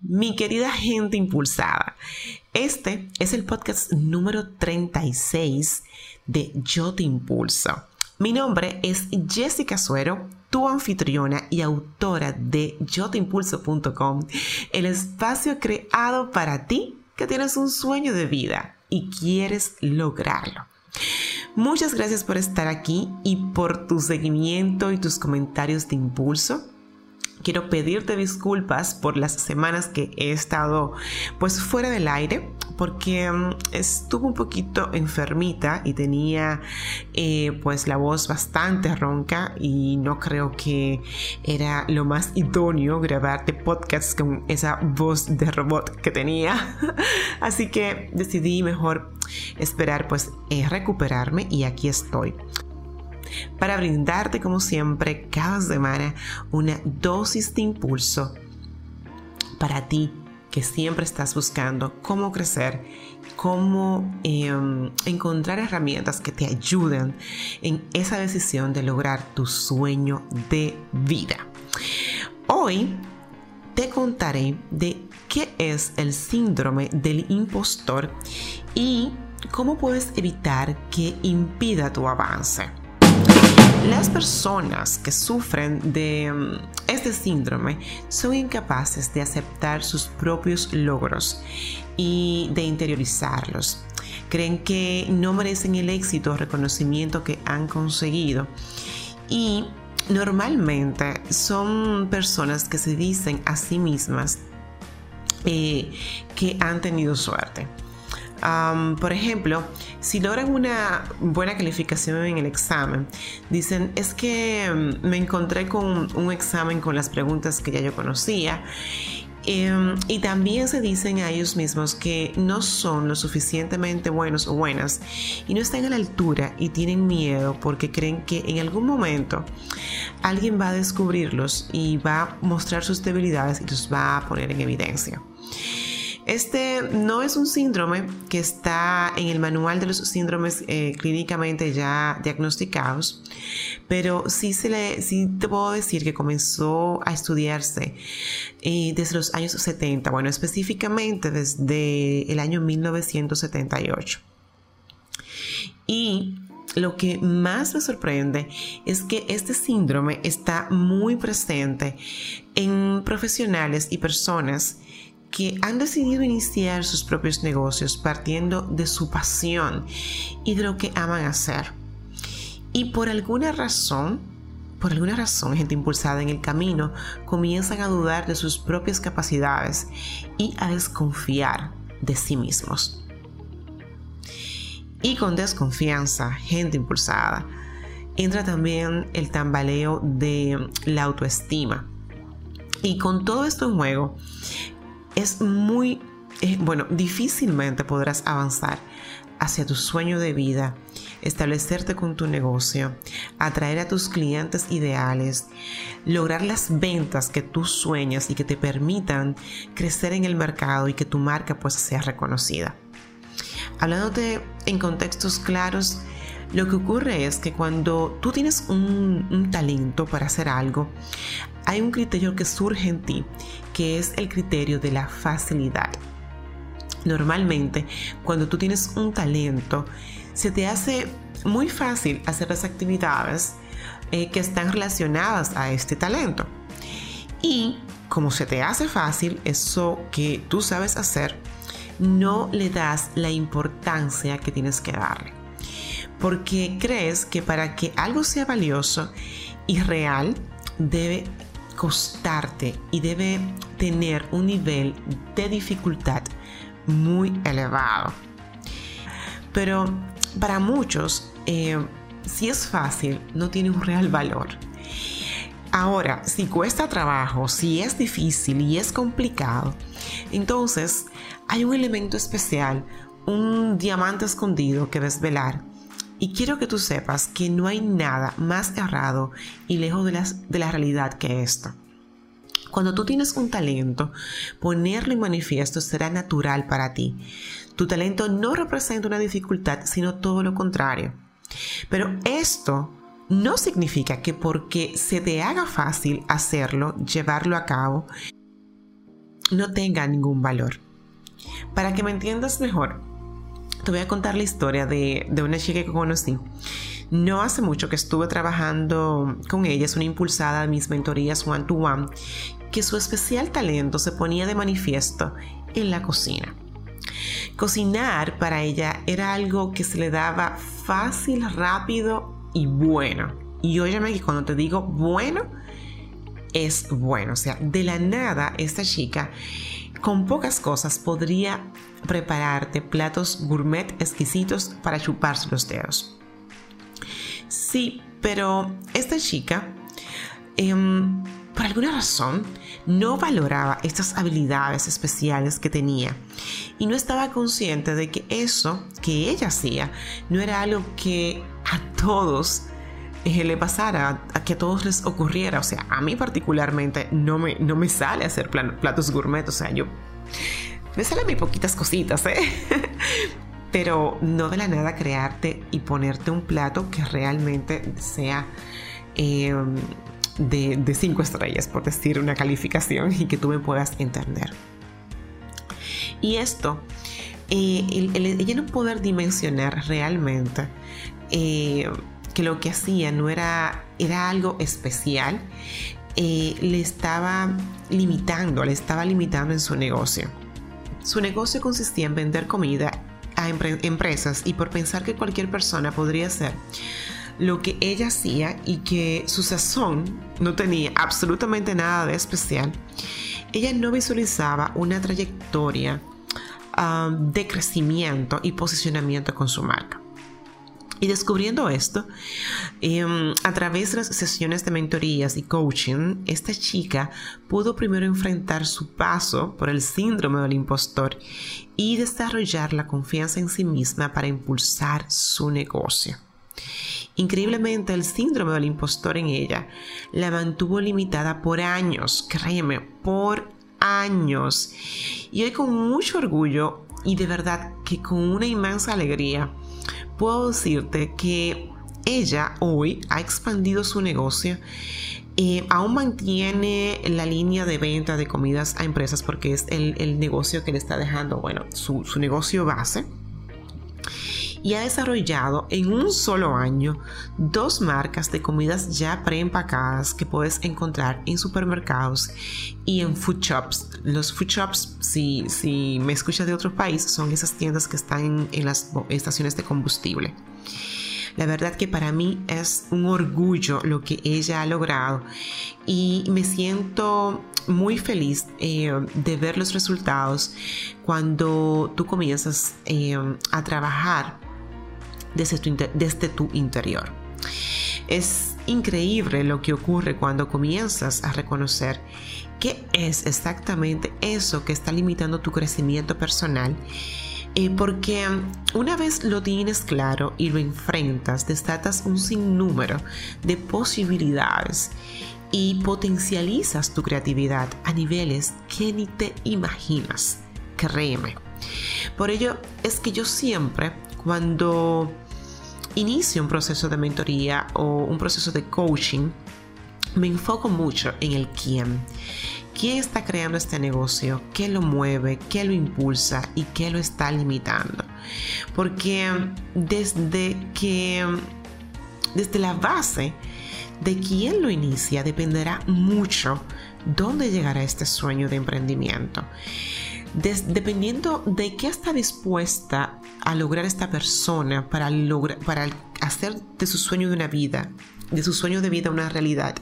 mi querida gente impulsada. Este es el podcast número 36 de Yo te impulso. Mi nombre es Jessica Suero, tu anfitriona y autora de yoteimpulso.com, el espacio creado para ti que tienes un sueño de vida y quieres lograrlo. Muchas gracias por estar aquí y por tu seguimiento y tus comentarios de impulso quiero pedirte disculpas por las semanas que he estado pues fuera del aire porque mm, estuve un poquito enfermita y tenía eh, pues la voz bastante ronca y no creo que era lo más idóneo grabarte podcasts con esa voz de robot que tenía. Así que decidí mejor esperar pues eh, recuperarme y aquí estoy para brindarte como siempre cada semana una dosis de impulso para ti que siempre estás buscando cómo crecer, cómo em, encontrar herramientas que te ayuden en esa decisión de lograr tu sueño de vida. Hoy te contaré de qué es el síndrome del impostor y cómo puedes evitar que impida tu avance. Las personas que sufren de mm, este síndrome son incapaces de aceptar sus propios logros y de interiorizarlos. Creen que no merecen el éxito o reconocimiento que han conseguido y normalmente son personas que se dicen a sí mismas eh, que han tenido suerte por ejemplo, si logran una buena calificación en el examen, dicen, es que mm, me encontré con un examen con las preguntas que ya yo conocía. Em, y también se dicen a ellos mismos que no son lo suficientemente buenos o buenas y no están a la altura y tienen miedo porque creen que en algún momento alguien va a descubrirlos y va a mostrar sus debilidades y los va a poner en evidencia. Este no es un síndrome que está en el manual de los síndromes eh, clínicamente ya diagnosticados, pero sí, le, te puedo decir que comenzó a estudiarse eh, desde los años 70, bueno, específicamente desde el año 1978. Y lo que más me sorprende es que este síndrome está muy presente en profesionales y personas que han decidido iniciar sus propios negocios partiendo de su pasión y de lo que aman hacer. Y por alguna razón, por alguna razón, gente impulsada en el camino comienzan a dudar de sus propias capacidades y a desconfiar de sí mismos. Y con desconfianza, gente impulsada, entra también el tambaleo de la autoestima. Y con todo esto en juego, es muy, eh, bueno, difícilmente podrás avanzar hacia tu sueño de vida, establecerte con tu negocio, atraer a tus clientes ideales, lograr las ventas que tú sueñas y que te permitan crecer en el mercado y que tu marca pues sea reconocida. Hablándote en contextos claros, lo que ocurre es que cuando tú tienes un talento para hacer algo, hay un criterio que surge en ti, que es el criterio de la facilidad. Normalmente, cuando tú tienes un talento, se te hace muy fácil hacer las actividades eh, que están relacionadas a este talento. Y como se te hace fácil eso que tú sabes hacer, no le das la importancia que tienes que darle. Porque crees que para que algo sea valioso y real, debe costarte y debe tener un nivel de dificultad muy elevado. Pero para muchos, eh, si es fácil, no tiene un real valor. Ahora, si cuesta trabajo, si es difícil y es complicado, entonces hay un elemento especial, un diamante escondido que desvelar y quiero que tú sepas que no hay nada más errado y lejos de, de la realidad que esto. Cuando tú tienes un talento, ponerlo en manifiesto será natural para ti. Tu talento no representa una dificultad, sino todo lo contrario. Pero esto no significa que porque se te haga fácil hacerlo, llevarlo a cabo, no tenga ningún valor. Para que me entiendas mejor, te voy a contar la historia de, de una chica que conocí. No hace mucho que estuve trabajando con ella, es una impulsada de mis mentorías one to one, que su especial talento se ponía de manifiesto en la cocina. Cocinar para ella era algo que se le daba fácil, rápido y bueno. Y óyeme que cuando te digo bueno, es bueno. O sea, de la nada esta chica con pocas cosas podría prepararte platos gourmet exquisitos para chuparse los dedos. Sí, pero esta chica, em, por alguna razón, no valoraba estas habilidades especiales que tenía y no estaba consciente de que eso que ella hacía no era algo que a todos eh, le pasara, a que a todos les ocurriera. O sea, a mí particularmente no me, no me sale hacer platos gourmet. O sea, yo me salen muy poquitas cositas, ¿eh? Pero no de la nada crearte y ponerte un plato que realmente sea em, de, cinco estrellas, por decir una calificación, y que tú me puedas entender. Y esto, eh, ella no poder dimensionar realmente eh, que lo que hacía no era, era algo especial, eh, le estaba limitando, le estaba limitando en su negocio. Su negocio consistía en vender comida a empresas y por pensar que cualquier persona podría hacer lo que ella hacía y que su sazón no tenía absolutamente nada de especial, ella no visualizaba una trayectoria ah, de crecimiento y posicionamiento con su marca. Y descubriendo esto, em, a través de las sesiones de mentorías y coaching, esta chica pudo primero enfrentar su paso por el síndrome del impostor y desarrollar la confianza en sí misma para impulsar su negocio. Increíblemente, el síndrome del impostor en ella la mantuvo limitada por años, créeme, por años. Y hoy con mucho orgullo y de verdad que con una inmensa alegría, puedo decirte que ella hoy ha expandido su negocio. Eh, aún mantiene la línea de venta de comidas a empresas porque es el, negocio que le está dejando, bueno, su, su negocio base y ha desarrollado en un solo año dos marcas de comidas ya preempacadas que puedes encontrar en supermercados y en food shops. Los food shops, si, si me escuchas de otro país, son esas tiendas que están en, las estaciones de combustible. La verdad que para mí es un orgullo lo que ella ha logrado y me siento muy feliz eh, de ver los resultados cuando tú comienzas eh, a trabajar desde tu, desde tu interior. Es increíble lo que ocurre cuando comienzas a reconocer qué es exactamente eso que está limitando tu crecimiento personal. Eh, porque una vez lo tienes claro y lo enfrentas, desatas un sinnúmero de posibilidades y potencializas tu creatividad a niveles que ni te imaginas. Créeme. Por ello es que yo siempre, cuando inicio un proceso de mentoría o un proceso de coaching, me enfoco mucho en el quién. ¿Quién está creando este negocio? ¿Qué lo mueve? ¿Qué lo impulsa? ¿Y qué lo está limitando? Porque desde que, desde la base de quién lo inicia, dependerá mucho dónde llegará este sueño de emprendimiento dependiendo de qué está dispuesta a lograr esta persona para, lograr, para hacer de su sueño de una vida, de su sueño de vida una realidad,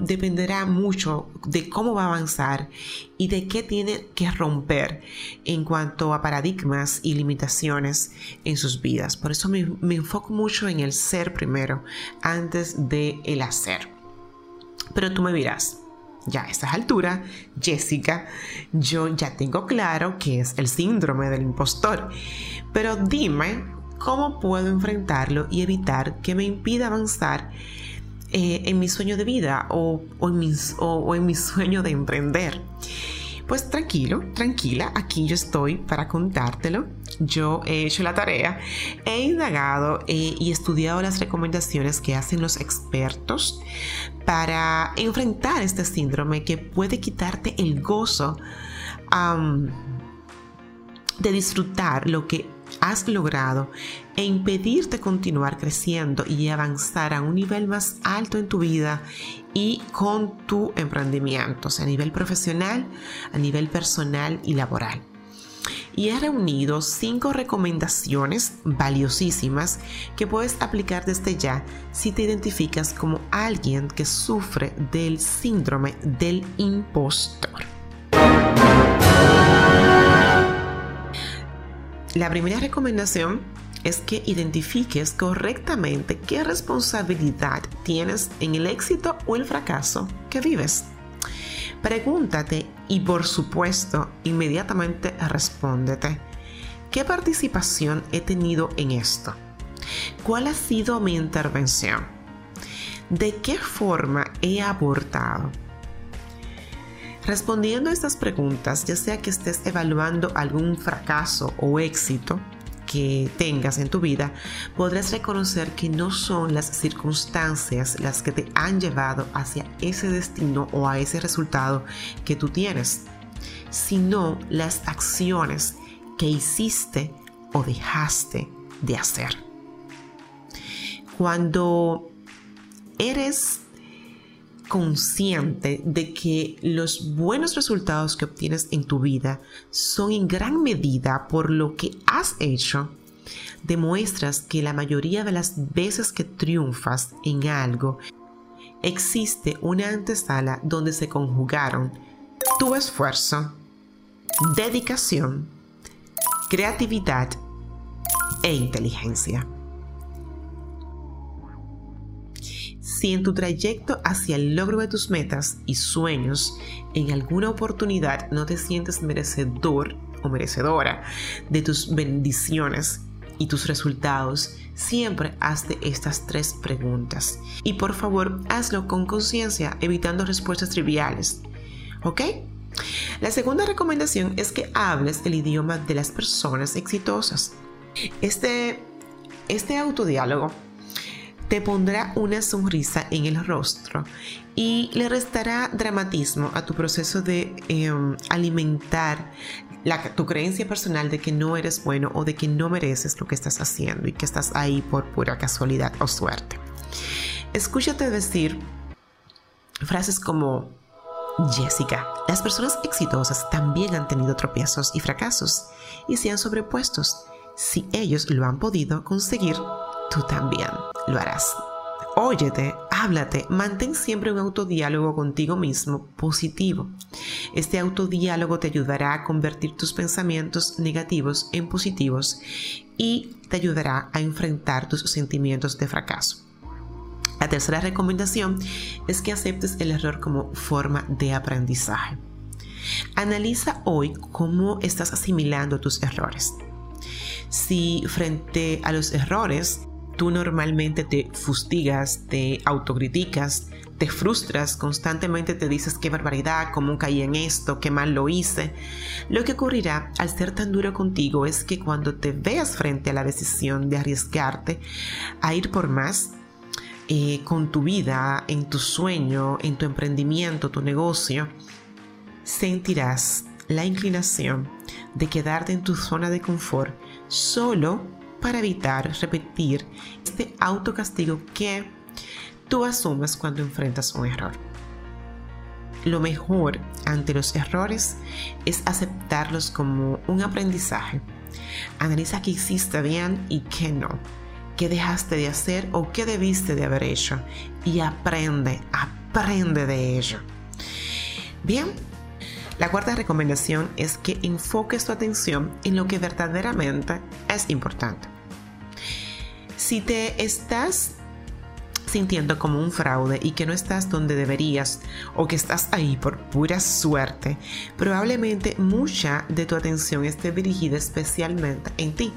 dependerá mucho de cómo va a avanzar y de qué tiene que romper en cuanto a paradigmas y limitaciones en sus vidas. Por eso me, enfoco mucho en el ser primero antes de el hacer. Pero tú me dirás, ya a estas alturas, Jessica, yo ya tengo claro que es el síndrome del impostor. Pero dime cómo puedo enfrentarlo y evitar que me impida avanzar eh, en mi sueño de vida o, en o en mi sueño de emprender. Pues tranquilo, tranquila, aquí yo estoy para contártelo. Yo he hecho la tarea, he indagado eh, y estudiado las recomendaciones que hacen los expertos para enfrentar este síndrome que puede quitarte el gozo de disfrutar lo que has logrado e impedirte continuar creciendo y avanzar a un nivel más alto en tu vida y con tu emprendimiento, a nivel profesional, a nivel personal y laboral. Y he reunido cinco recomendaciones valiosísimas que puedes aplicar desde ya si te identificas como alguien que sufre del síndrome del impostor. La primera recomendación es que identifiques correctamente qué responsabilidad tienes en el éxito o el fracaso que vives. Pregúntate y por supuesto inmediatamente respóndete, ¿qué participación he tenido en esto? ¿Cuál ha sido mi intervención? ¿De qué forma he aportado? Respondiendo a estas preguntas, ya sea que estés evaluando algún fracaso o éxito que tengas en tu vida, podrás reconocer que no son las circunstancias las que te han llevado hacia ese destino o a ese resultado que tú tienes, sino las acciones que hiciste o dejaste de hacer. Cuando eres consciente de que los buenos resultados que obtienes en tu vida son en gran medida por lo que has hecho, demuestras que la mayoría de las veces que triunfas en algo, existe una antesala donde se conjugaron tu esfuerzo, dedicación, creatividad e inteligencia. Si en tu trayecto hacia el logro de tus metas y sueños en alguna oportunidad no te sientes merecedor o merecedora de tus bendiciones y tus resultados, siempre hazte estas tres preguntas. Y por favor, hazlo con conciencia, evitando respuestas triviales. ¿Ok? La segunda recomendación es que hables el idioma de las personas exitosas. Este, este autodiálogo te pondrá una sonrisa en el rostro y le restará dramatismo a tu proceso de em, alimentar tu creencia personal de que no eres bueno o de que no mereces lo que estás haciendo y que estás ahí por pura casualidad o suerte. Escúchate decir frases como Jessica, las personas exitosas también han tenido tropiezos y fracasos y se han sobrepuestos. Si ellos lo han podido conseguir, tú también lo harás. Óyete, háblate, mantén siempre un autodiálogo contigo mismo positivo. Este autodiálogo te ayudará a convertir tus pensamientos negativos en positivos y te ayudará a enfrentar tus sentimientos de fracaso. La tercera recomendación es que aceptes el error como forma de aprendizaje. Analiza hoy cómo estás asimilando tus errores. Si frente a los errores tú normalmente te fustigas, te autocriticas, te frustras, constantemente te dices qué barbaridad, cómo caí en esto, qué mal lo hice. Lo que ocurrirá al ser tan duro contigo es que cuando te veas frente a la decisión de arriesgarte a ir por más, eh, con tu vida, en tu sueño, en tu emprendimiento, tu negocio, sentirás la inclinación de quedarte en tu zona de confort solo para evitar repetir este autocastigo que tú asumes cuando enfrentas un error. Lo mejor ante los errores es aceptarlos como un aprendizaje. Analiza qué hiciste bien y qué no, qué dejaste de hacer o qué debiste de haber hecho y aprende, aprende de ello. Bien, la cuarta recomendación es que enfoques tu atención en lo que verdaderamente es importante. Si te estás sintiendo como un fraude y que no estás donde deberías o que estás ahí por pura suerte, probablemente mucha de tu atención esté dirigida especialmente en ti.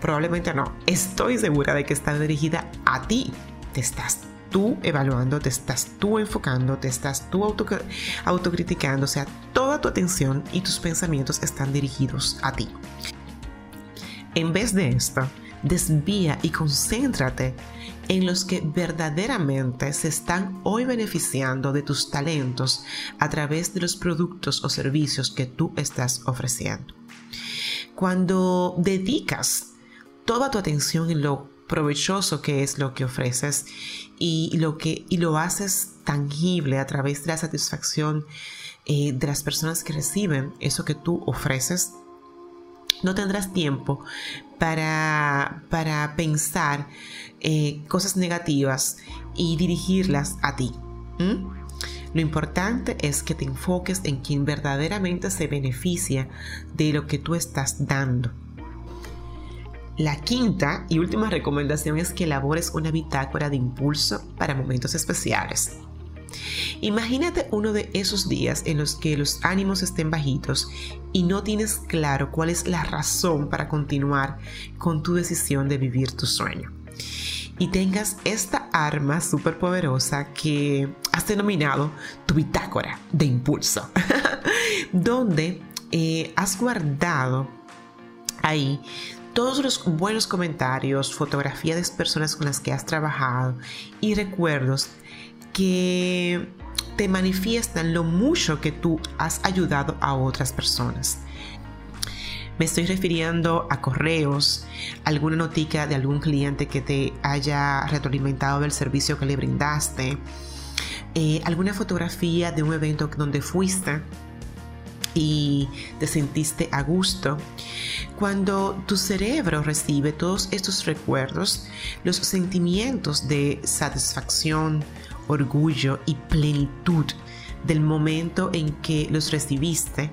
Probablemente no, estoy segura de que está dirigida a ti. Te estás tú evaluando, te estás tú enfocando, te estás tú autocriticando, o sea, toda tu atención y tus pensamientos están dirigidos a ti. En vez de esto, desvía y concéntrate en los que verdaderamente se están hoy beneficiando de tus talentos a través de los productos o servicios que tú estás ofreciendo. Cuando dedicas toda tu atención en lo provechoso que es lo que ofreces y lo que y lo haces tangible a través de la satisfacción eh, de las personas que reciben eso que tú ofreces no tendrás tiempo para, para pensar eh, cosas negativas y dirigirlas a ti. Lo importante es que te enfoques en quien verdaderamente se beneficia de lo que tú estás dando. La quinta y última recomendación es que elabores una bitácora de impulso para momentos especiales. Imagínate uno de esos días en los que los ánimos estén bajitos y no tienes claro cuál es la razón para continuar con tu decisión de vivir tu sueño. Y tengas esta arma súper poderosa que has denominado tu bitácora de impulso, donde eh, has guardado ahí todos los buenos comentarios, fotografías de personas con las que has trabajado y recuerdos que te manifiestan lo mucho que tú has ayudado a otras personas. Me estoy refiriendo a correos, alguna notica de algún cliente que te haya retroalimentado del servicio que le brindaste, eh, alguna fotografía de un evento donde fuiste y te sentiste a gusto. Cuando tu cerebro recibe todos estos recuerdos, los sentimientos de satisfacción, orgullo y plenitud del momento en que los recibiste,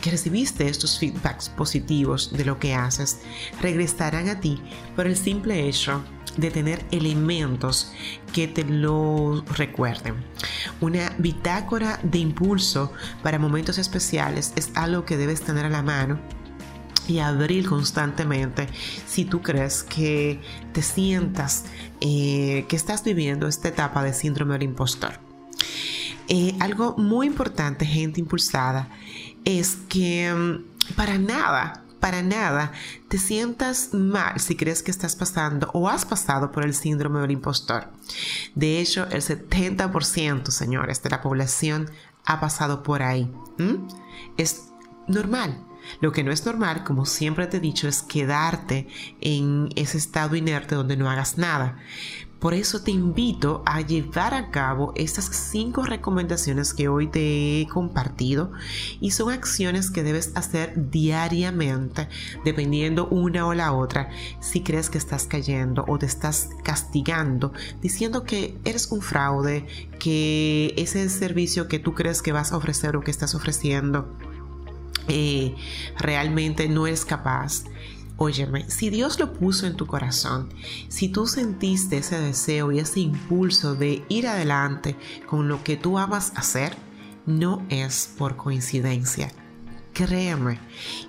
que recibiste estos feedbacks positivos de lo que haces, regresarán a ti por el simple hecho de tener elementos que te lo recuerden. Una bitácora de impulso para momentos especiales es algo que debes tener a la mano y abrir constantemente si tú crees que te sientas eh, que estás viviendo esta etapa de síndrome del impostor. Eh, algo muy importante, gente impulsada, es que mm, para nada para nada te sientas mal si crees que estás pasando o has pasado por el síndrome del impostor. De hecho, el 70%, señores, de la población ha pasado por ahí. Es normal. Lo que no es normal, como siempre te he dicho, es quedarte en ese estado inerte donde no hagas nada. Por eso te invito a llevar a cabo estas cinco recomendaciones que hoy te he compartido y son acciones que debes hacer diariamente dependiendo una o la otra si crees que estás cayendo o te estás castigando diciendo que eres un fraude, que ese servicio que tú crees que vas a ofrecer o que estás ofreciendo eh, realmente no eres capaz. Óyeme, si Dios lo puso en tu corazón, si tú sentiste ese deseo y ese impulso de ir adelante con lo que tú amas hacer, no es por coincidencia créeme.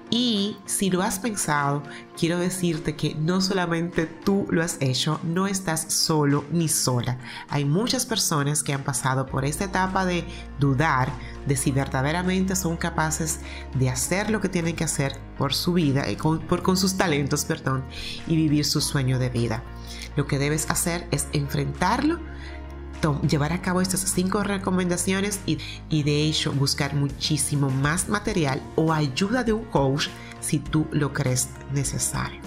Y si lo has pensado, quiero decirte que no solamente tú lo has hecho, no estás solo ni sola. Hay muchas personas que han pasado por esta etapa de dudar de si verdaderamente son capaces de hacer lo que tienen que hacer por su vida, eh, con, por, con sus talentos, perdón, y vivir su sueño de vida. Lo que debes hacer es enfrentarlo llevar a cabo estas cinco recomendaciones y, de hecho buscar muchísimo más material o ayuda de un coach si tú lo crees necesario.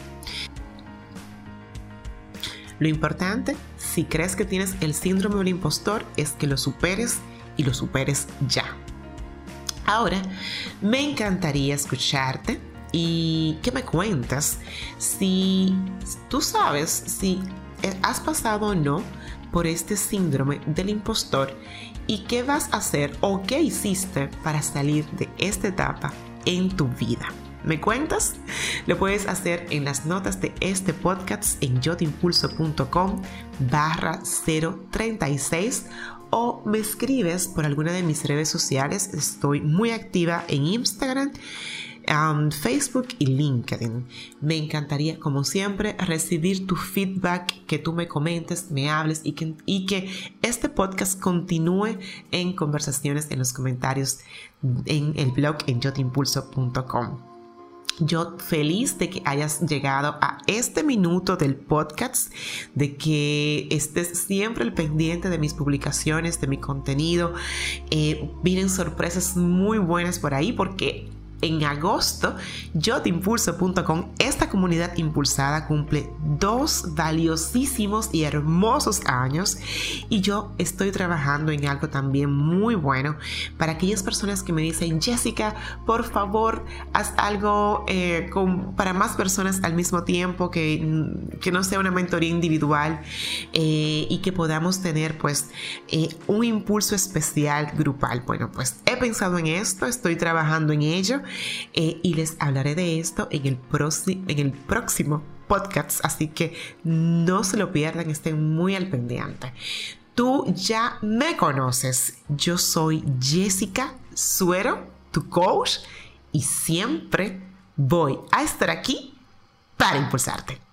Lo importante, si crees que tienes el síndrome del impostor, es que lo superes y lo superes ya. Ahora, me encantaría escucharte y que me cuentas si tú sabes si has pasado o no por este síndrome del impostor y qué vas a hacer o qué hiciste para salir de esta etapa en tu vida. ¿Me cuentas? Lo puedes hacer en las notas de este podcast en yotimpulso.com barra 036 o me escribes por alguna de mis redes sociales. Estoy muy activa en Instagram um, Facebook y LinkedIn. Me encantaría, como siempre, recibir tu feedback, que tú me comentes, me hables y que, este podcast continúe en conversaciones en los comentarios en el blog en yotimpulso.com. Yo feliz de que hayas llegado a este minuto del podcast, de que estés siempre pendiente de mis publicaciones, de mi contenido. Eh, vienen sorpresas muy buenas por ahí porque en agosto, yotimpulso.com, esta comunidad impulsada cumple dos valiosísimos y hermosos años. Y yo estoy trabajando en algo también muy bueno. Para aquellas personas que me dicen, Jessica, por favor, haz algo eh, para más personas al mismo tiempo, que, que no sea una mentoría individual eh, y que podamos tener pues eh, un impulso especial grupal. Bueno, pues he pensado en esto, estoy trabajando en ello eh, y les hablaré de esto en el, en el próximo podcast, así que no se lo pierdan, estén muy al pendiente. Tú ya me conoces, yo soy Jessica Suero, tu coach, y siempre voy a estar aquí para impulsarte.